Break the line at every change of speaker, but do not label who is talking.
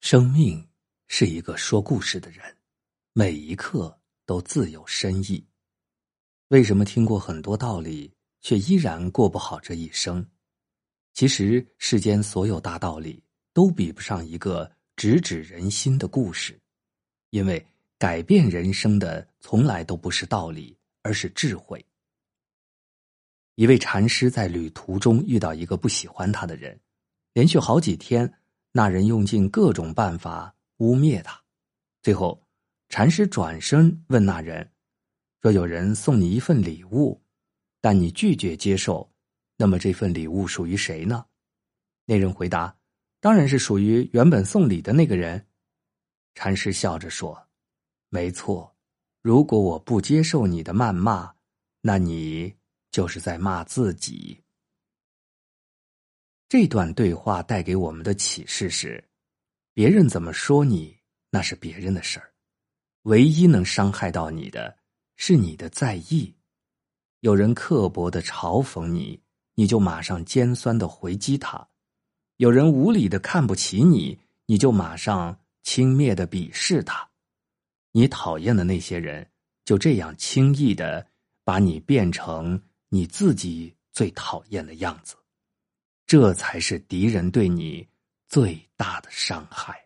生命是一个说故事的人，每一刻都自有深意。为什么听过很多道理，却依然过不好这一生？其实世间所有大道理都比不上一个直指人心的故事，因为改变人生的从来都不是道理，而是智慧。一位禅师在旅途中遇到一个不喜欢他的人，连续好几天。那人用尽各种办法污蔑他，最后，禅师转身问那人：“若有人送你一份礼物，但你拒绝接受，那么这份礼物属于谁呢？”那人回答：“当然是属于原本送礼的那个人。”禅师笑着说：“没错，如果我不接受你的谩骂，那你就是在骂自己。”这段对话带给我们的启示是：别人怎么说你，那是别人的事儿；唯一能伤害到你的，是你的在意。有人刻薄的嘲讽你，你就马上尖酸的回击他；有人无理的看不起你，你就马上轻蔑的鄙视他。你讨厌的那些人，就这样轻易的把你变成你自己最讨厌的样子。这才是敌人对你最大的伤害。